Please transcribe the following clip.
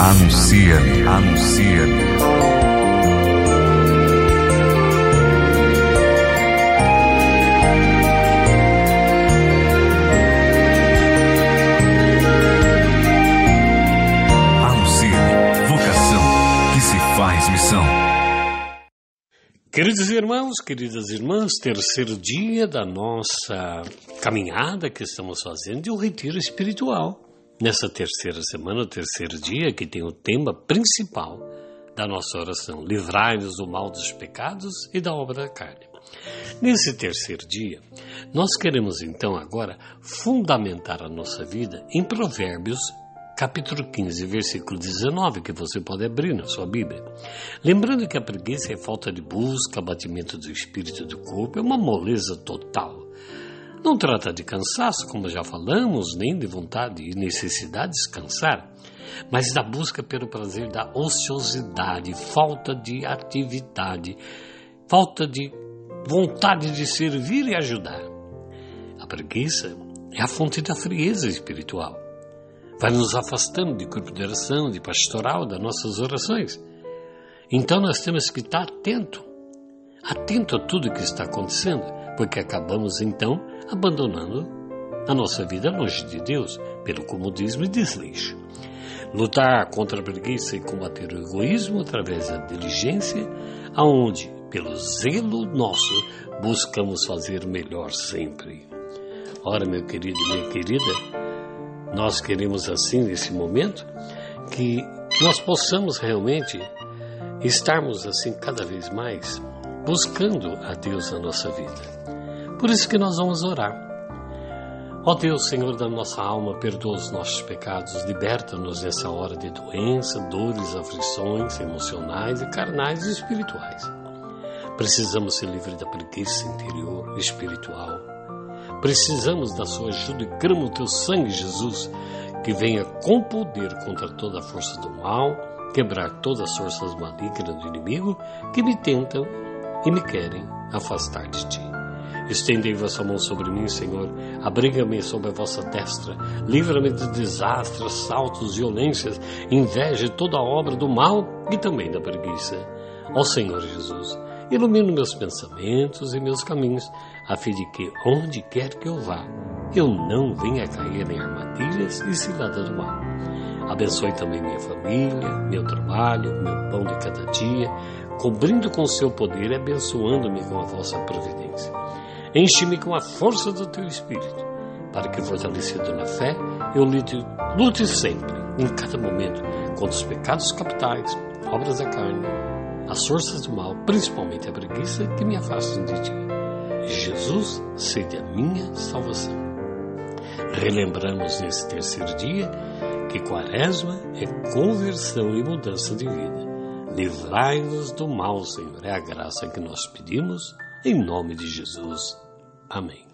Anuncia-me, anuncia-me. Anuncia-me, vocação que se faz missão. Queridos irmãos, queridas irmãs, terceiro dia da nossa caminhada que estamos fazendo de um retiro espiritual. Nessa terceira semana, o terceiro dia, que tem o tema principal da nossa oração: livrai-nos do mal dos pecados e da obra da carne. Nesse terceiro dia, nós queremos então agora fundamentar a nossa vida em Provérbios capítulo 15, versículo 19, que você pode abrir na sua Bíblia. Lembrando que a preguiça é falta de busca, abatimento do espírito e do corpo, é uma moleza total. Não trata de cansaço, como já falamos, nem de vontade e necessidade de descansar, mas da busca pelo prazer da ociosidade, falta de atividade, falta de vontade de servir e ajudar. A preguiça é a fonte da frieza espiritual vai nos afastando de corpo de oração, de pastoral, das nossas orações. Então nós temos que estar atento, atento a tudo que está acontecendo, porque acabamos então abandonando a nossa vida longe de Deus pelo comodismo e desleixo. Lutar contra a preguiça e combater o egoísmo através da diligência, aonde, pelo zelo nosso, buscamos fazer melhor sempre. Ora, meu querido e minha querida, nós queremos assim nesse momento que nós possamos realmente estarmos assim cada vez mais buscando a Deus na nossa vida. Por isso que nós vamos orar. Ó Deus, Senhor da nossa alma, perdoa os nossos pecados, liberta-nos dessa hora de doença, dores, aflições emocionais e carnais e espirituais. Precisamos ser livres da preguiça interior, espiritual, Precisamos da sua ajuda e cramo o teu sangue, Jesus, que venha com poder contra toda a força do mal, quebrar todas as forças malignas do inimigo que me tentam e me querem afastar de ti. Estendei vossa mão sobre mim, Senhor, abriga-me sob a vossa destra, livra-me de desastres, assaltos, violências, inveja toda a obra do mal e também da preguiça. Ó Senhor Jesus, ilumina meus pensamentos e meus caminhos, a fim de que, onde quer que eu vá, eu não venha cair em armadilhas e ciladas do mal. Abençoe também minha família, meu trabalho, meu pão de cada dia, cobrindo com o seu poder e abençoando-me com a vossa providência. Enche-me com a força do teu Espírito, para que, fortalecido na fé, eu lute, lute sempre, em cada momento, contra os pecados capitais, obras da carne, as forças do mal, principalmente a preguiça, que me afastam de ti. Jesus seja a minha salvação. Relembramos nesse terceiro dia que Quaresma é conversão e mudança de vida. Livrai-nos do mal, Senhor. É a graça que nós pedimos, em nome de Jesus. Amém.